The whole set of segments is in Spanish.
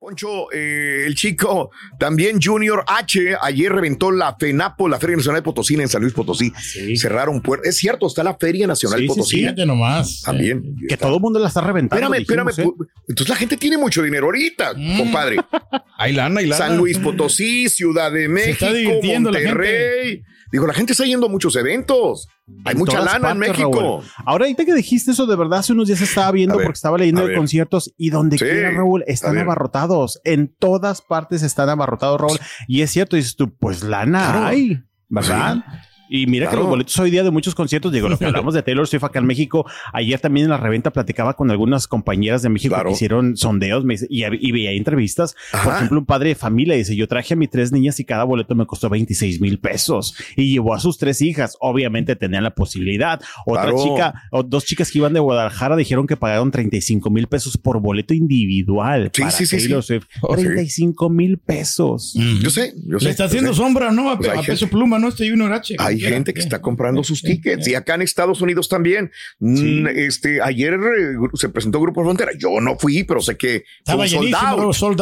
Poncho, eh, el chico, también Junior H, ayer reventó la FENAPO, la Feria Nacional de Potosí en San Luis Potosí. Cerraron puertas. Es cierto, está la Feria Nacional Sí, Potosí. sí, fíjate nomás. También. Que todo el mundo la está reventando. Espérame, espérame. ¿eh? Entonces la gente tiene mucho dinero ahorita, compadre. Hay lana, hay lana. San Luis Potosí, Ciudad de México, divirtiendo la Monterrey. Digo, la gente está yendo a muchos eventos. Hay mucha lana en México. Raúl. Ahora, ahorita que dijiste eso, de verdad, hace unos días estaba viendo ver, porque estaba leyendo de conciertos y donde Sí, quiera, Raúl, están abarrotados. En todas partes están abarrotados, Raúl. Y es cierto, dices tú, pues lana Claro. hay, ¿verdad? Y mira que los boletos hoy día de muchos conciertos, digo, lo que hablamos de Taylor Swift acá en México, ayer también en la reventa platicaba con algunas compañeras de México Claro. que hicieron sondeos me dice, y, y veía entrevistas. Por ejemplo, un padre de familia dice, yo traje a mis tres niñas y cada boleto me costó 26 mil pesos. Y llevó a sus tres hijas. Obviamente tenían la posibilidad. Otra Claro. chica, o dos chicas que iban de Guadalajara dijeron que pagaron 35 mil pesos por boleto individual. Sí, para sí, sí, Taylor sí. Swift. Oh, sí. 35 mil pesos. Yo sé, yo sé. Le está haciendo sé. sombra, ¿no? A, Pues a peso pluma, ¿no? Este Junior H. Hay gente que está comprando sus tickets y acá en Estados Unidos también. Mm, Este, ayer eh, se presentó Grupo Frontera. Yo no fui, pero sé que Estaba fue un. Era un sold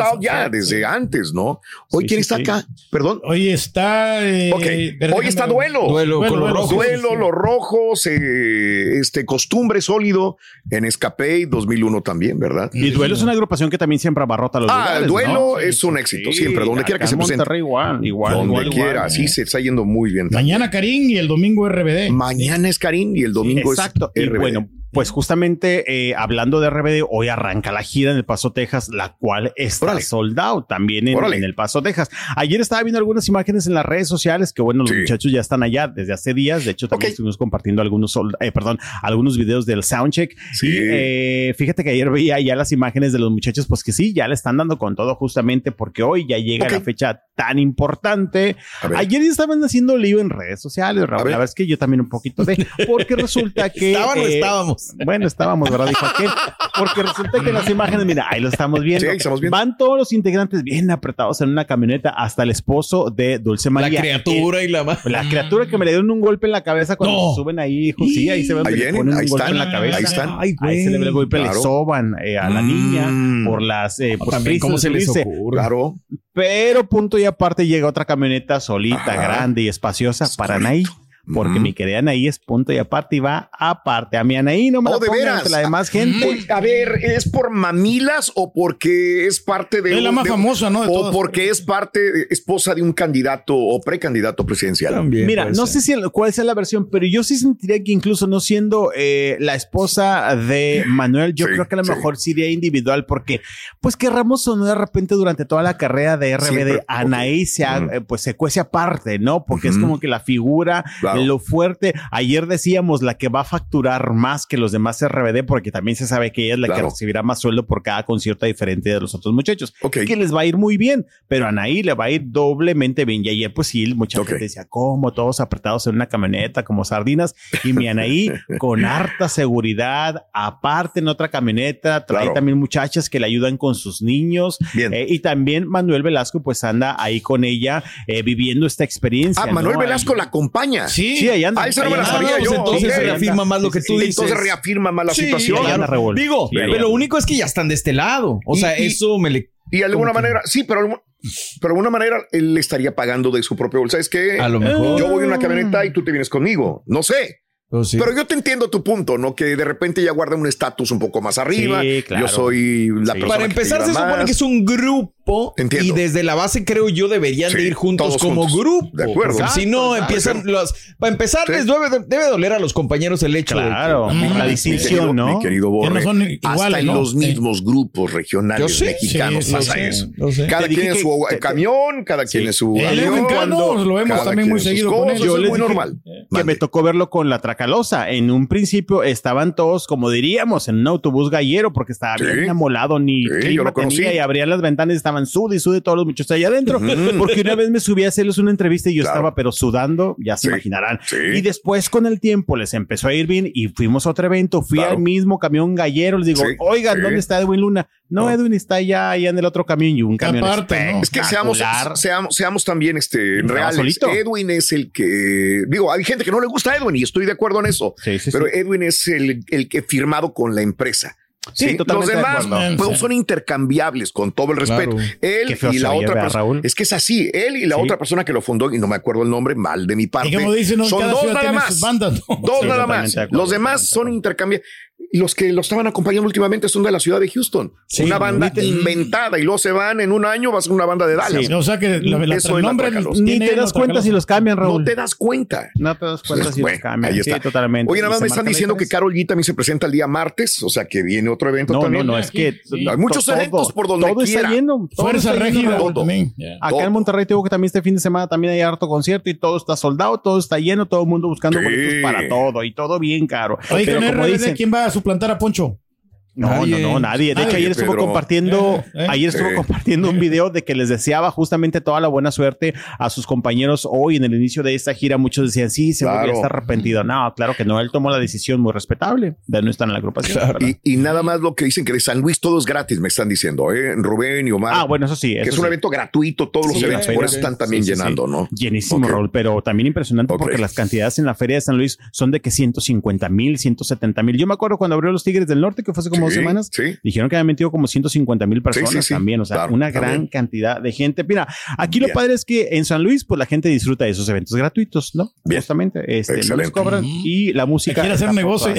out Sí, ya sí, desde sí. antes, ¿no? Hoy Sí, quién sí, está sí. acá, perdón. Hoy está. eh, hoy está duelo. Duelo, Duelo, sí, sí. los rojos, eh, este, costumbre sólido en Escape 2001 también, ¿verdad? Y Duelo es una agrupación que también siempre abarrota los Ah, lugares, el duelo ¿no? es un éxito, siempre, donde quiera que se en presente. Monterrey igual, igual, Donde igual, quiera, igual. así se está yendo muy bien. Mañana Karim y el domingo RBD. Mañana es Karim y el domingo Exacto. es Y RBD. bueno, pues justamente eh, hablando de RBD, hoy arranca la gira en El Paso, Texas, la cual está Órale. sold out también en, El Paso, Texas. Ayer estaba viendo algunas imágenes en las redes sociales que, bueno, los Sí. muchachos ya están allá desde hace días. De hecho, también Ok. estuvimos compartiendo algunos, sold- eh, perdón, algunos videos del soundcheck. Sí. Y eh, fíjate que ayer veía ya las imágenes de los muchachos, pues que sí, ya le están dando con todo justamente porque hoy ya llega la fecha tan importante. Ayer ya estaban haciendo lío en redes sociales, Raúl. La verdad es que yo también un poquito de, porque resulta que. ¿Estaban o eh, estábamos? Bueno, estábamos, ¿verdad? Dijo aquel. Porque resulta que las imágenes, mira, ahí lo estamos viendo. Sí, ahí estamos viendo. Van todos los integrantes bien apretados en una camioneta, hasta el esposo de Dulce La María. criatura y la ma- la criatura que me le dieron un golpe en la cabeza cuando No. se suben ahí, hijo. Sí, ahí se ve Ahí donde le vienen, ponen ahí un golpe están, en la cabeza. ahí están. Ay, Ahí se le ve el golpe, Claro. le soban eh, a la niña Mm. por las eh, por También, ¿Cómo se les ocurre? Claro. Pero punto y aparte llega otra camioneta solita, Ajá. grande y espaciosa para Anaí. Porque mi querida Anaí es punto y aparte y va aparte. A mi Anaí no me Oh, la de veras. la demás gente. A ver, ¿es por mamilas o porque es parte de Es la más de- famosa, ¿no? De o todas. porque es parte, esposa de un candidato o precandidato presidencial? También Mira, no ser. sé si cuál sea la versión, pero yo sí sentiría que incluso no siendo eh, la esposa de Manuel, yo Sí, creo que a lo sí. mejor sí iría individual, porque pues querramos o no de repente durante toda la carrera de RBD, Siempre, Anaí se, ha- eh, pues se cuece aparte, ¿no? Porque es como que la figura, Claro. Lo fuerte. Ayer decíamos la que va a facturar más que los demás RBD, porque también se sabe que ella es la que recibirá más sueldo por cada concierto diferente de los otros muchachos. Ok. Que les va a ir muy bien, pero a Anaí le va a ir doblemente bien. Y ayer, pues sí, mucha Ok. gente decía, ¿cómo? Todos apretados en una camioneta como sardinas. Y mi Anaí con harta seguridad, aparte en otra camioneta, trae Claro. también muchachas que le ayudan con sus niños. Bien. Eh, y también Manuel Velasco, pues anda ahí con ella eh, viviendo esta experiencia. Ah, Manuel. Velasco Ahí- la acompaña. Sí. Sí, ahí anda. Ah, esa no me la Ahí sabía yo. entonces se reafirma más lo que tú dices. Entonces reafirma más la Sí, situación. ahí anda, Raúl. Digo, Sí, ahí pero lo único es que ya están de este lado. O sea, y- eso me le. Y de alguna que- manera, sí, pero pero de una manera él estaría pagando de su propio bolsa. Es que A lo mejor. yo voy en una camioneta y tú te vienes conmigo. No sé. Pues sí. Pero yo te entiendo tu punto, ¿no? Que de repente ya guarda un estatus un poco más arriba. Sí, claro. Yo soy la Sí. persona Para que empezar, te se supone más. que es un grupo Entiendo. y desde la base creo yo deberían Sí, de ir juntos como juntos. grupo. De acuerdo. Si no empiezan los... Para empezar, Sí. les debe, debe doler a los compañeros el hecho Claro, de la distinción, ¿no? Mi querido Que Borre, no son hasta iguales, en ¿no? los Sí. mismos grupos regionales Yo sé, mexicanos pasa sí. eso. Cada quien que- su camión, cada quien es su El avión, Cano lo vemos también muy seguido con cosas, él. eso Yo es muy normal. que Mande. me tocó verlo con la Tracalosa. En un principio estaban todos, como diríamos, en un autobús gallero porque estaba bien amolado, ni clima tenía y abrían las ventanas y estaban sud y sud todos los muchachos allá adentro. Porque una vez me subí a hacerles una entrevista y yo Claro. estaba pero sudando, ya se Sí. imaginarán. Sí. Y después con el tiempo les empezó a ir bien y fuimos a otro evento. Fui Claro. al mismo camión gallero. Les digo, Sí, oigan, sí. ¿dónde está Edwin Luna? No, No. Edwin está allá, allá en el otro camión y un camión Aparte, ¿no? Es que seamos, seamos, seamos también este, reales. solito. Edwin es el que, digo, hay gente que no le gusta a Edwin y estoy de acuerdo en eso, Sí, sí, pero sí. Edwin es el, el que firmado con la empresa. Sí, Los totalmente demás acuerdo. pues, son intercambiables con todo el respeto. Claro. Él y la otra ¿verdad, persona. Es que es así. Él y la Sí. otra persona que lo fundó, y no me acuerdo el nombre, mal de mi parte. Y como dicen, ¿no? son dos nada más. sus bandas, ¿no? Dos Sí, nada más. Los demás son intercambiables. Los que lo estaban acompañando últimamente son de la ciudad de Houston. Sí, una banda inventada y luego se van en un año, va a ser una banda de Dallas. Sí. O sea que la, la- Eso el nombre. Ni te das cuenta si los cambian, Raúl. No te das cuenta. No te das cuenta si Bueno, los cambian. ahí Sí, está. totalmente. Oye, nada más me están diciendo que. Carol G también se presenta el día martes, o sea que viene otro evento No, no, también. no, es que Sí. Hay muchos todo- eventos por donde todo quiera. está lleno. todo Fuerza está lleno, Régida. Ya. Acá Todo. en Monterrey tengo que también este fin de semana también hay harto concierto y todo está soldado, todo está lleno, todo el mundo buscando Sí. boletos para todo y todo bien caro. Oye, ¿quién va a suplantar a Poncho? No, Nadie. no, no, nadie. De hecho, ayer estuvo compartiendo, Eh, eh. ayer estuvo compartiendo un video de que les deseaba justamente toda la buena suerte a sus compañeros hoy en el inicio de esta gira. Muchos decían, sí, seguro Claro. está arrepentido. No, claro que no. Él tomó la decisión muy respetable de no estar en la agrupación. Y, y nada más lo que dicen que de San Luis todo es gratis, me están diciendo, ¿eh? Rubén y Omar. Ah, bueno, eso sí. que eso es un evento gratuito, todos los Sí, eventos, por eso están también Sí, sí, sí. llenando, ¿no? Llenísimo, Ok. Raúl, pero también impresionante porque las cantidades en la feria de San Luis son de que 150 mil, 170 mil. Yo me acuerdo cuando abrió los Tigres del Norte, que fue hace como Sí, semanas, sí. dijeron que habían metido como 150 mil personas Sí, sí, sí. también, o sea, Claro, una gran también. cantidad de gente. Mira, aquí lo padre es que en San Luis, pues la gente disfruta de esos eventos gratuitos, ¿no? Bien. Justamente, este, Excelente. cobran y la música. Quiere hacer negocio.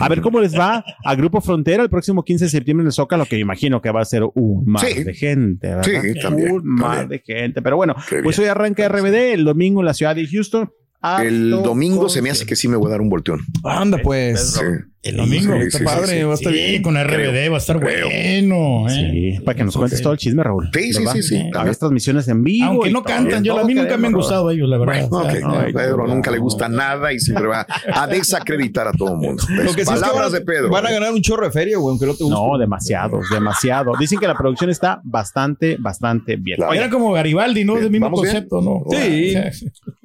A ver cómo les va a Grupo Frontera el próximo 15 de septiembre en el Zócalo, que me imagino que va a ser un mar Sí. de gente, ¿verdad? Sí, también, Un mar también. de gente. Pero bueno, Qué pues bien. hoy arranca RBD el domingo en la ciudad de Houston. El Harto domingo se me hace que sí me voy a dar un volteón. Anda, pues. Sí. El domingo. Sí, Está sí, padre, sí, sí. va a estar Sí, bien. con RBD va a estar Creo. bueno. ¿eh? Sí, para que nos cuentes todo el chisme, Raúl. Sí, sí, sí, sí. A ver, transmisiones en vivo. Aunque y no cantan, yo a mí nunca me han gustado ellos, la verdad. Ok, O sea, no, ay, Pedro no, nunca le gusta nada y siempre va a desacreditar a todo el mundo. Lo que sí es que Palabras van, de Pedro. van a ganar un chorro de feria, güey, aunque no te guste. No, demasiado, demasiado. Dicen que la producción está bastante, bastante bien. Claro. Era como Garibaldi, ¿no? Del mismo concepto, ¿no? Sí.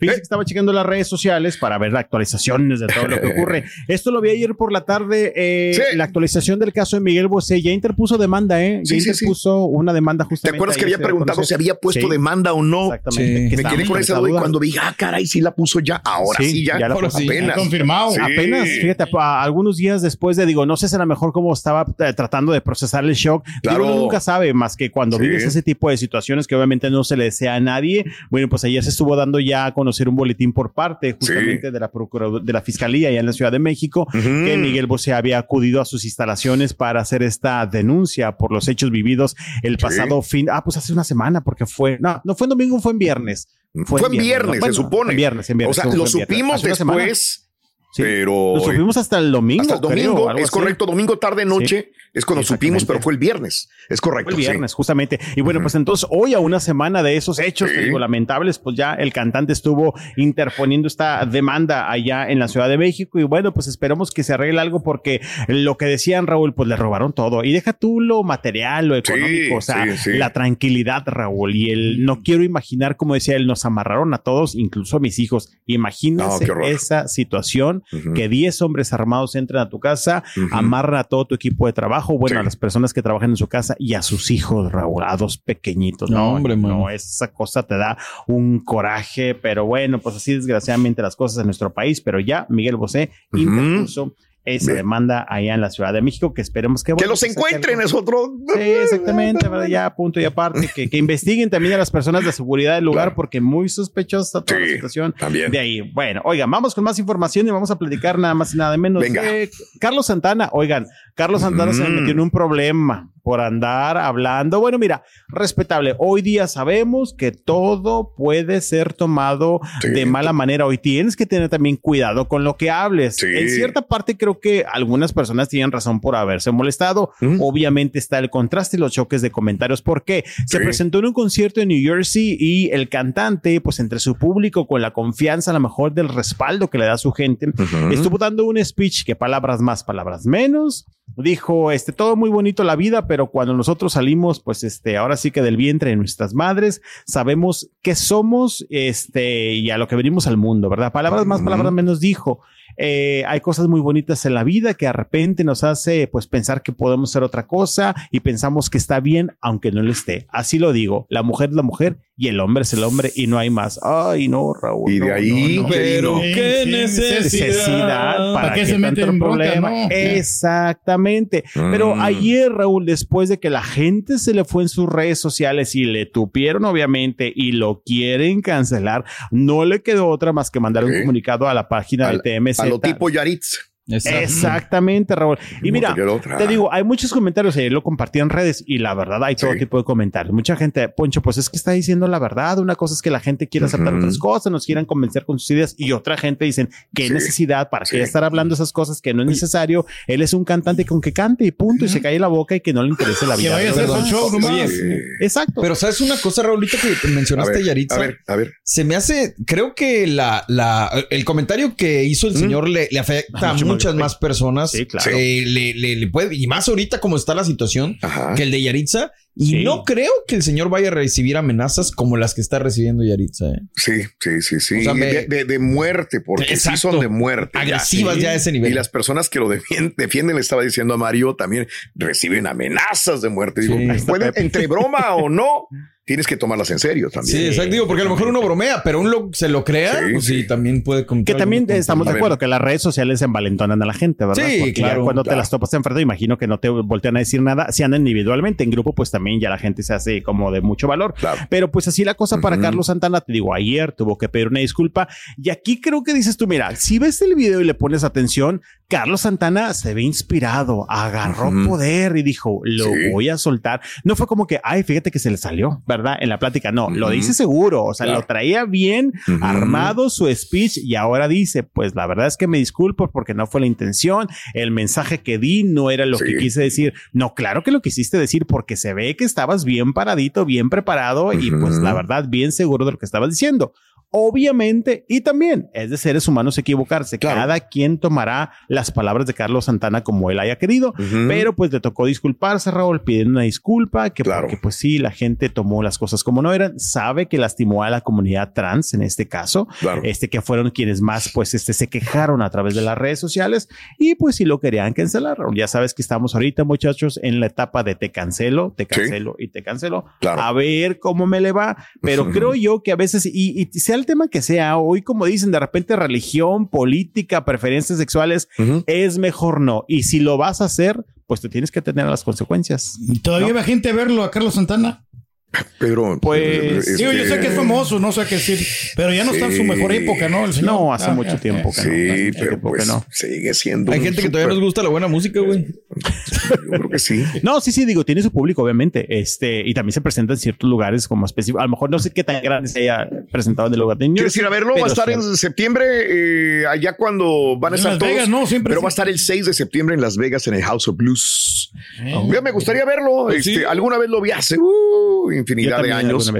Fíjese que estaba checando las redes sociales para ver las actualizaciones de todo lo que ocurre. Esto lo vi ayer por la tarde. eh, Sí. La actualización del caso de Miguel Bosé ya interpuso demanda, ¿eh? Ya Sí, sí, sí. interpuso una demanda ¿Te justamente. acuerdas que había preguntado conocer. si había puesto Sí, demanda o no? Exactamente. Sí. que Me quedé con con esa duda y cuando vi, ah, caray, sí la puso ya. Ahora sí, Sí, ya. ya la ya apenas. confirmado. Sí. Apenas, fíjate, a- algunos días después de, digo, no sé si a lo mejor cómo estaba eh, tratando de procesar el shock. Digo, Claro. uno nunca sabe más que cuando Sí. vives ese tipo de situaciones que obviamente no se le desea a nadie. Bueno, pues ayer se estuvo dando ya a conocer un boletín por parte justamente de la Procuraduría de la Fiscalía allá en la Ciudad de México que Miguel Bosé había acudido a sus instalaciones para hacer esta denuncia por los hechos vividos el pasado fin. Ah, pues hace una semana porque fue, no, no fue en domingo, fue en viernes. Fue en viernes, ¿no? Bueno, se supone. En viernes, en viernes. O sea, lo supimos semana. Sí. pero. Lo supimos hasta el domingo. hasta el domingo, creo, es así. correcto. Domingo, tarde, noche, es cuando supimos, pero fue el viernes. Es correcto. Fue el sí. viernes, justamente. Y bueno, pues entonces hoy a una semana de esos hechos, digo, lamentables, pues ya el cantante estuvo interponiendo esta demanda allá en la Ciudad de México y bueno, pues esperamos que se arregle algo porque lo que decían Raúl, pues le robaron todo. Y deja tú lo material, lo económico, o sea, la tranquilidad, Raúl. Y el no quiero imaginar, como decía él, nos amarraron a todos, incluso a mis hijos. Imagínense esa situación Que 10 hombres armados entran a tu casa, Ujú. amarran a todo tu equipo de trabajo, bueno, Sí. a las personas que trabajan en su casa y a sus hijos, Raúl, a dos pequeñitos. No, No, hombre, no, mano. esa cosa te da un coraje, pero bueno, pues así desgraciadamente las cosas en nuestro país, pero ya Miguel Bosé interpuso esa Bien. demanda allá en la Ciudad de México, que esperemos que... Los encuentren es otro. Sí, exactamente, ¿verdad? ya punto y aparte, que, que investiguen también a las personas de seguridad del lugar, Claro. porque muy sospechosa toda la situación también. de ahí. Bueno, oigan, vamos con más información y vamos a platicar nada más y nada menos Venga. de Carlos Santana. Oigan, Carlos Santana se Mm. metió en un problema por andar hablando. Bueno, mira, respetable. Hoy día sabemos que todo puede ser tomado Sí. de mala manera. Hoy tienes que tener también cuidado con lo que hables. Sí. En cierta parte creo que algunas personas tienen razón por haberse molestado. Mm. Obviamente está el contraste y los choques de comentarios. ¿Por qué? Se Sí. presentó en un concierto en New Jersey y el cantante, pues entre su público, con la confianza a lo mejor del respaldo que le da su gente, Ujú. estuvo dando un speech que palabras más, palabras menos. Dijo, este, todo muy bonito la vida, pero cuando nosotros salimos, pues, este, ahora sí que del vientre de nuestras madres, sabemos qué somos, este, y a lo que venimos al mundo, ¿verdad? Palabras más, palabras menos dijo. Eh, hay cosas muy bonitas en la vida que de repente nos hace, pues, pensar que podemos ser otra cosa y pensamos que está bien, aunque no lo esté. Así lo digo. La mujer es la mujer y el hombre es el hombre y no hay más. Ay, no, Raúl. Y de no, ahí, no, no. Pero qué necesidad. necesidad para ¿Para qué se mete en problema. no? Exactamente. Pero Mm. ayer, Raúl, después de que la gente se le fue en sus redes sociales y le tupieron, obviamente, y lo quieren cancelar, no le quedó otra más que mandar un comunicado a la página Al- de TMZ. A lo tipo Yaritz. Exacto. Exactamente, Raúl. Y No mira, te digo, hay muchos comentarios, ayer lo compartí en redes y la verdad hay todo Sí. tipo de comentarios. Mucha gente, Poncho, pues es que está diciendo la verdad. Una cosa es que la gente quiere aceptar otras cosas, nos quieran convencer con sus ideas y otra gente dicen qué Sí. necesidad para Sí. qué estar hablando esas cosas que no es necesario. Él es un cantante con que cante y punto y se cae la boca y que no le interese la Que vida. vaya a show nomás. Exacto. Pero sabes una cosa, Raulito, que te A mencionaste ver, Yaritza. a ver, a ver. Se me hace, creo que la, la, el comentario que hizo el Mm. señor le, le afecta Mucho muchas más personas. Sí, claro. Eh, le, le- le puede, y más ahorita como está la situación, Ajá. que el de Yaritza. Y Sí. no creo que el señor vaya a recibir amenazas como las que está recibiendo Yaritza. ¿eh? Sí, sí, sí, sí. O sea, me- de, de- de muerte, porque sí son de muerte. ya. Agresivas Sí. ya a ese nivel. Y las personas que lo defien- defienden, le estaba diciendo a Mario, también reciben amenazas de muerte. Digo, Sí. pueden, entre broma o no, tienes que tomarlas en serio también. Sí, exacto. Digo, porque a lo mejor uno bromea, pero uno se lo crea. Sí, pues sí, sí. también puede contar. Que también estamos de acuerdo que las redes sociales envalentonan a la gente, ¿verdad? Sí, Porque claro, cuando te las topas enfrente, imagino que no te voltean a decir nada. Si andan individualmente, en grupo, pues también ya la gente se hace como de mucho valor. Claro. Pero pues así la cosa para. Carlos Santana, te digo, ayer tuvo que pedir una disculpa. Y aquí creo que dices tú, mira, si ves el video y le pones atención, Carlos Santana se ve inspirado, agarró poder y dijo, lo Sí. voy a soltar. No fue como que, ay, fíjate que se le salió, ¿verdad? En la plática, no, lo dice seguro, o sea, Claro. lo traía bien armado su speech y ahora dice, pues la verdad es que me disculpo porque no fue la intención, el mensaje que di no era lo Sí. que quise decir. No, claro que lo quisiste decir porque se ve que estabas bien paradito, bien preparado y pues la verdad bien seguro de lo que estabas diciendo. Obviamente, y también es de seres humanos equivocarse. Cada quien tomará las palabras de Carlos Santana como él haya querido, pero pues le tocó disculparse, Raúl, pidiendo una disculpa, que porque pues sí, la gente tomó las cosas como no eran, sabe que lastimó a la comunidad trans en este caso, este que fueron quienes más pues este se quejaron a través de las redes sociales. Y pues si lo querían cancelar, Raúl. Ya sabes que estamos ahorita, muchachos, en la etapa de te cancelo, te cancelo y te cancelo. A ver cómo me le va, pero creo yo que a veces, y, y sea el tema que sea, hoy como dicen, de repente religión, política, preferencias sexuales, es mejor no. Y si lo vas a hacer, pues te tienes que tener las consecuencias. ¿Y todavía va gente a verlo a Carlos Santana? Pero, pues. Sí, yo sé que es famoso, no sé qué decir. Pero ya no está en su mejor época, ¿no? El señor. No, hace mucho tiempo que sí, no. Sí, pero pues no. sigue siendo. Hay gente que todavía nos gusta la buena música, güey. Yo creo que sí. No, sí, sí, digo, tiene su público, obviamente. Este, y también se presenta en ciertos lugares como específicos. A lo mejor no sé qué tan grande se haya presentado en el lugar de New ¿Quieres ir a verlo? Va a estar en septiembre, eh, allá cuando van a estar Las todos. Vegas, ¿no? Siempre pero sí. va a estar el 6 de septiembre en Las Vegas en el House of Blues. Eh. Ya me gustaría verlo. Este, Alguna vez lo vi hace uh, infinidad de años.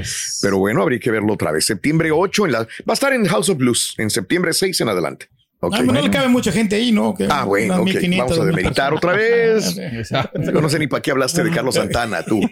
Pero bueno, habría que verlo otra vez. Septiembre 8 en la, va a estar en House of Blues en septiembre 6 en adelante. Ok. Ah, pero no le cabe mucha gente ahí, ¿no? Que Ah, bueno, unas ok. 1500, Vamos a demeritar otra vez. Yo no sé ni para qué hablaste de Carlos Santana, tú.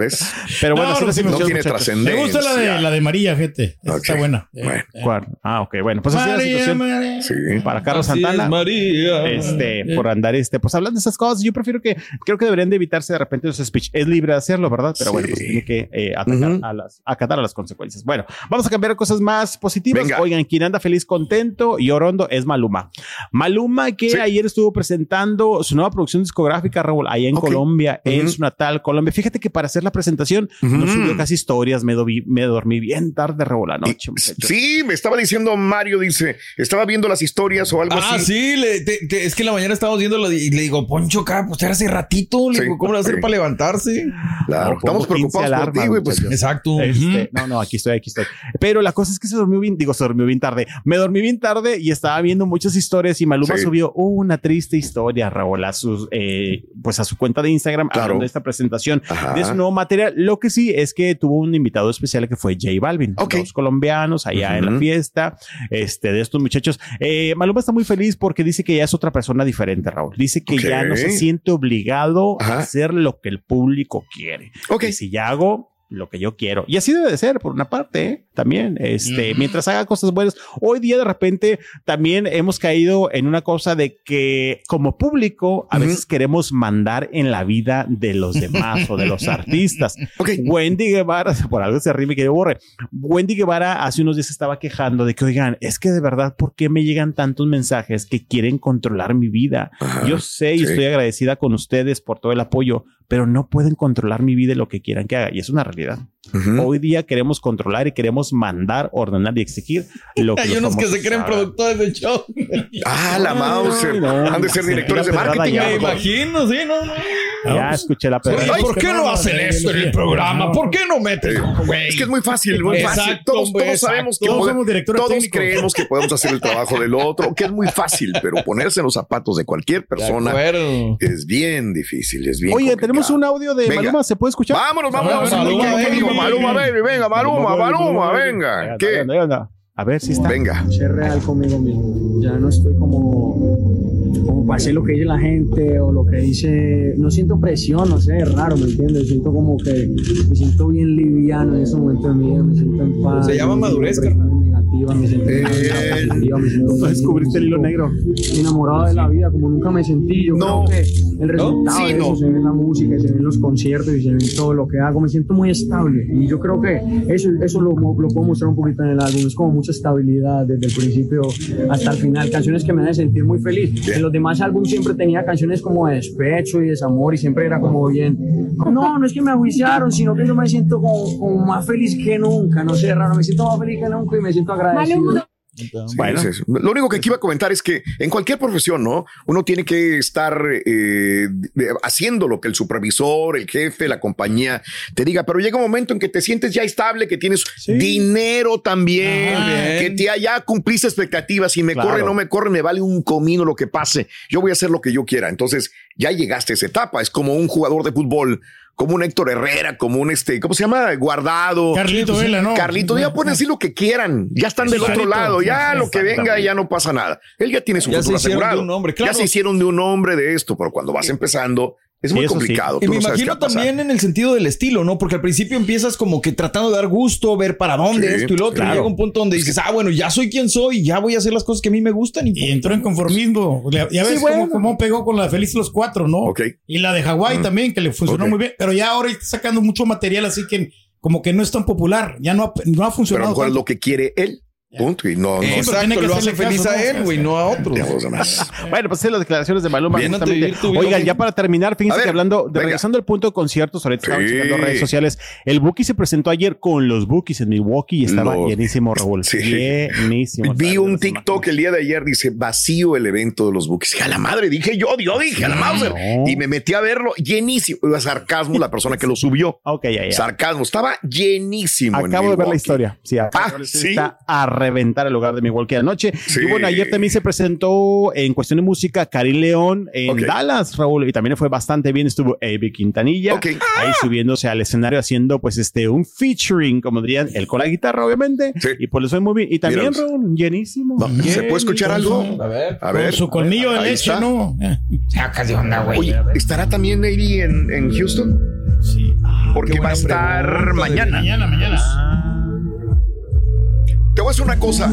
¿Ves? Pero bueno, No, sí no, sí, no tiene muchachos. trascendencia. Me gusta la de, la de María, gente. Está buena. Bueno. ¿Cuál? Ah, ok, bueno, pues así es la María, situación María. Sí. para Carlos Así Santana. es, María. este, por andar, este, pues hablando de esas cosas, yo prefiero que, creo que deberían de evitarse de repente los speech. Es libre de hacerlo, ¿verdad? Pero bueno, pues tiene que eh, atacar a las, acatar a las consecuencias. Bueno, vamos a cambiar a cosas más positivas. Venga. Oigan, quien anda feliz, contento y orondo es Maluma. Maluma que Sí. ayer estuvo presentando su nueva producción discográfica, Raúl, allá en. Colombia, en Ujú. su natal Colombia. Fíjate que para hacer la presentación no subió casi historias, me, doví- me dormí bien tarde, Raúl, la noche. Y-. Sí, me estaba diciendo Mario, dice, estaba viendo las historias o algo Ah, así. sí, le- te- te- es que en la mañana estábamos viendo y le digo, Poncho, acá, pues era hace ratito. Le Sí. digo, ¿cómo lo va a hacer Sí. para levantarse? Claro, No, estamos pongo 15 preocupados por ti, güey. Pues. Exacto. Este, no, no, aquí estoy, aquí estoy. Pero la cosa es que se durmió bien, digo, se durmió bien tarde. Me dormí bien tarde y estaba viendo muchas historias y Maluma Sí. subió una triste historia, Raúl, a sus, eh, pues a su cuenta de Instagram Claro. hablando de esta presentación Ajá. de su nuevo material. Lo que sí es que tuvo un invitado especial que fue J Balvin, Ok. dos colombianos allá en la fiesta, este, de estos muchachos. Eh, Maluma está muy feliz porque dice que ya es otra persona diferente, Raúl. Dice que ya no se siente obligado Ajá. a hacer lo que el público quiere. Ok. Que si ya hago lo que yo quiero. Y así debe de ser, por una parte, ¿eh? también. Este, mientras haga cosas buenas. Hoy día, de repente, también hemos caído en una cosa de que, como público, a Ujú. veces queremos mandar en la vida de los demás o de los artistas. Ok. Wendy Guevara, por algo se rime que yo borre. Wendy Guevara hace unos días estaba quejando de que, oigan, es que de verdad, ¿por qué me llegan tantos mensajes que quieren controlar mi vida? Ajá, Yo sé y sí. estoy agradecida con ustedes por todo el apoyo, pero no pueden controlar mi vida y lo que quieran que haga. Y es una realidad. Ujú. Hoy día queremos controlar y queremos mandar, ordenar y exigir lo que Hay unos que se creen productores del show. Ah, la Mauser. no, Han de ser se directores de marketing. Me imagino, sí, no, no. Ya escuché la perra. Oye, ¿por qué no hacen esto en el programa? ¿Por qué no meten? güey? Es que es muy fácil, muy Exacto, fácil. Todos, hombre, todos sabemos que Todos somos directores todos creemos que podemos hacer el trabajo del otro, que es muy fácil, pero ponerse en los zapatos de cualquier persona es bien difícil, es bien Oye, complicado. tenemos un audio de Venga. Maluma, ¿se puede escuchar? Vámonos, vámonos. Maluma, Maluma, baby. baby. Maluma, baby. Venga, Maluma, Maluma, venga. ¿Qué? A ver si está. Venga. ser real conmigo mismo. Ya no estoy como, como para hacer lo que dice la gente o lo que dice. No siento presión, no sé, es raro, ¿me entiendes? Siento como que me siento bien liviano en ese momento de mi vida, me siento en paz. Se llama madurez, presiones negativas, me siento Eh, positiva, me siento Tú descubriste el hilo me negro. enamorado de la vida como nunca me sentí. Yo No. creo que el resultado Sí, de eso no. se ve en la música, se ve en los conciertos y se ve en todo lo que hago. Me siento muy estable y yo creo que eso, eso lo, lo puedo mostrar un poquito en el álbum. Es como mucha estabilidad desde el principio hasta el final. Canciones que me hacen sentir muy feliz. En los demás álbumes siempre tenía canciones como de despecho y desamor y siempre era como bien. No, no es que me ajuiciaron, sino que yo me siento como, como más feliz que nunca. No sé, raro. Me siento más feliz que nunca y me siento agradecido. Sí, Bueno. es eso. Lo único que aquí iba a comentar es que en cualquier profesión, ¿no? Uno tiene que estar eh, haciendo lo que el supervisor, el jefe, la compañía te diga, pero llega un momento en que te sientes ya estable, que tienes dinero también, Ajá. que te, ya cumpliste expectativas. Si me Claro. corre, no me corre, me vale un comino lo que pase. Yo voy a hacer lo que yo quiera. Entonces ya llegaste a esa etapa. Es como un jugador de fútbol como un Héctor Herrera, como un este, ¿cómo se llama? Guardado. Carlito Vela, ¿no? Carlito, ya pueden decir lo que quieran. Ya están del otro lado. Ya lo que venga, ya no pasa nada. Él ya tiene su Ya futuro se hicieron de asegurado. un hombre, Ya claro. se hicieron de un hombre de esto, pero cuando vas empezando es muy eso sí. complicado. Y me no imagino a también en el sentido del estilo, ¿no? Porque al principio empiezas como que tratando de dar gusto, ver para dónde Sí, esto y lo otro. claro. Y llega un punto donde dices, ah, bueno, ya soy quien soy, ya voy a hacer las cosas que a mí me gustan. Y, Y entró en conformismo. Ya ves Sí, bueno. cómo, cómo pegó con la de Feliz los Cuatro, ¿no? Ok. Y la de Hawái también, que le funcionó muy bien. Pero ya ahora está sacando mucho material, así que como que no es tan popular. Ya no ha, no ha Pero a lo funcionado. mejor es tanto. lo que quiere él. Punto. Y no, no Sí, pero Exacto, tiene que lo hace feliz caso, a ¿no? él, güey, no a otros. de los demás. Bueno, pues esas las declaraciones de Maluma. Oigan, ya para terminar, fíjense ver, que hablando, de, regresando al punto de conciertos, ahorita estamos Sí. checando redes sociales. El Buki se presentó ayer con los Bookies en Milwaukee y estaba Los- llenísimo, Raúl. Sí. Llenísimo. Vi un TikTok el día de ayer, dice vacío el evento de los Bookies. Dije, a la madre, dije yo, yo dije a la Mauser. no. Y me metí a verlo llenísimo. Era sarcasmo la persona que lo subió. Ok, ya, ya. Sarcasmo, estaba llenísimo. en Acabo de ver la historia. Sí, acabo Ah, de ver la historia. ¿sí? Está reventar el lugar de Milwaukee anoche. Sí. Y bueno, ayer también se presentó en cuestión de música Cari León en. Dallas, Raúl, y también fue bastante bien. Estuvo Avi Quintanilla ahí subiéndose al escenario haciendo pues este un featuring, como dirían, él con la guitarra, obviamente. Sí. Y pues le fue muy bien. Y también, Míralos. Raúl, llenísimo. No, ¿Se puede escuchar algo? A ver. A ver. Con su colmillo de leche, está. ¿no? Sacas de onda, güey. Oye, ¿estará también Navy en, en Houston? Sí. Porque qué va a estar mañana. Mañana, mañana. Te voy a decir una cosa.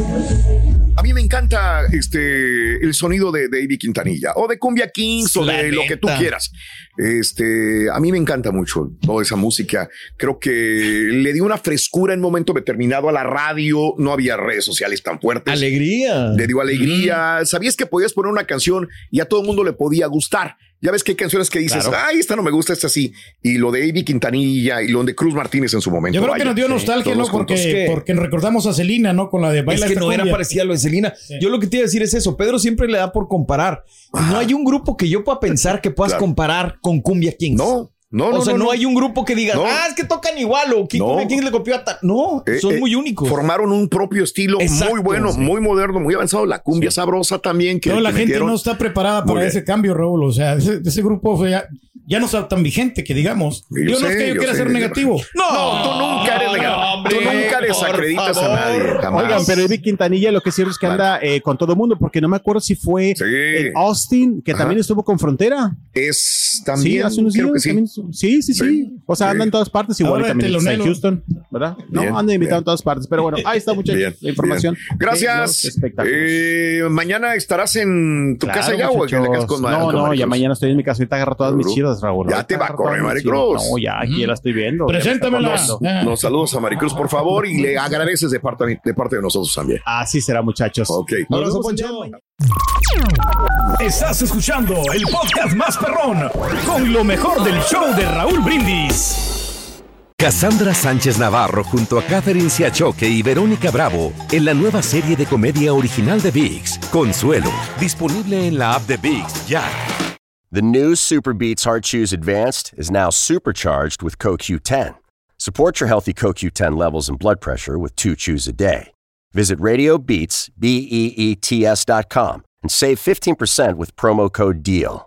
A mí me encanta este el sonido de David Quintanilla o de Cumbia Kings o de lo que tú quieras. Este, a mí me encanta mucho toda esa música. Creo que le dio una frescura en un momento determinado a la radio. No había redes sociales tan fuertes. Alegría. le dio alegría. Sabías que podías poner una canción y a todo el mundo le podía gustar. Ya ves que hay canciones que dices, Claro. ay, esta no me gusta, esta sí. Y lo de Avi Quintanilla y lo de Cruz Martínez en su momento. Yo creo vaya. que nos dio nostalgia, ¿no? Porque, porque recordamos a Celina, ¿no? Con la de Es Baila que no era parecida a lo de Selena. Yo lo que te iba a decir es eso. Pedro siempre le da por comparar. No hay un grupo que yo pueda pensar que puedas Claro. comparar con Cumbia Kings. No, no, no. o sea, no, hay un grupo que diga, No. ah, es que tocan igual o No. Kings le copió a tal. No, Eh, son eh, muy únicos. Formaron un propio estilo Exacto, muy bueno, sí. muy moderno, muy avanzado. La cumbia sabrosa también. Que No, la que gente metieron. no está preparada Muy para bien. ese cambio, Raúl. O sea, ese, ese grupo fue ya, ya no está tan vigente que digamos. Yo Yo, no es que yo, yo quiera sé. ser negativo. No, tú nunca eres hombre, tú nunca desacreditas a nadie. Jamás. Oigan, pero Avi Quintanilla lo que es cierto es que anda eh, con todo mundo, porque no me acuerdo si fue Sí. en Austin, que Ajá. también estuvo con Frontera. es también. sí, hace unos creo días. que sí. también sí, sí, sí, Sí. O sea, Sí. anda en todas partes, igual Ahora y también está en. Houston, ¿verdad? No, Bien, anda invitado bien. en todas partes. Pero bueno, ahí está, muchachos, Bien, la información. bien. Gracias. Eh, mañana estarás en tu Claro, casa ya o en la casa con No, con no, Maricruz? ya mañana estoy en mi casa. Ahorita agarro todas mis chidas, Raúl. Ya te va a correr Maricruz. No, ya aquí ya la estoy viendo. Preséntamela. Ah. Nos saludos a Maricruz, por favor, y le agradeces de parte, de parte de nosotros también. Así será, muchachos. Ok. Nos vemos Poncho. Estás escuchando el podcast más perrón con lo mejor del show de Raúl Brindis. Cassandra Sánchez Navarro junto a Catherine Siachoque y Verónica Bravo en la nueva serie de comedia original de VIX, Consuelo, disponible en la app de VIX ya. The new Super Beats Heart Chews Advanced is now supercharged with CoQ10. Support your healthy CoQ10 levels and blood pressure with two chews a day. Visit RadioBeats, B-E-E-T-S dot com and save 15% with promo code DEAL.